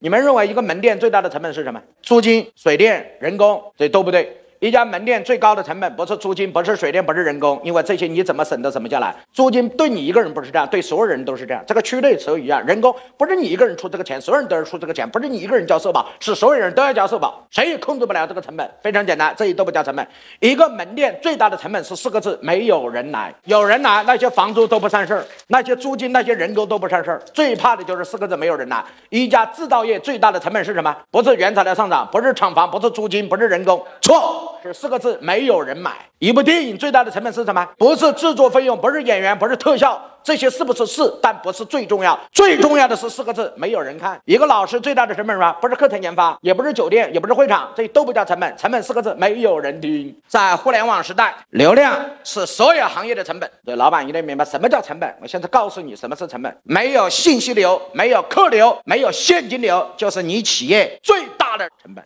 你们认为一个门店最大的成本是什么？租金、水电、人工，这都不对。一家门店最高的成本不是租金，不是水电，不是人工，因为这些你怎么省都省不下来。租金对你一个人不是这样，对所有人都是这样。这个区内所有一样，人工不是你一个人出这个钱，所有人都要出这个钱，不是你一个人交社保，是所有人都要交社保，谁也控制不了这个成本。非常简单，这些都不叫成本。一个门店最大的成本是四个字：没有人来。有人来，那些房租都不算事儿，那些租金、那些人工都不算事儿。最怕的就是四个字：没有人来。一家制造业最大的成本是什么？不是原材料上涨，不是厂房，不是租金，不是人工，错，是四个字。没有人买一部电影，最大的成本是什么？不是制作费用，不是演员，不是特效，这些是不是是？但不是最重要，最重要的是四个字：没有人看。一个老师最大的成本是什么？不是课程研发，也不是酒店，也不是会场，这都不叫成本。成本四个字：没有人听。在互联网时代，流量是所有行业的成本。对老板一定明白什么叫成本。我现在告诉你什么是成本：没有信息流，没有客流，没有现金流，就是你企业最大的成本。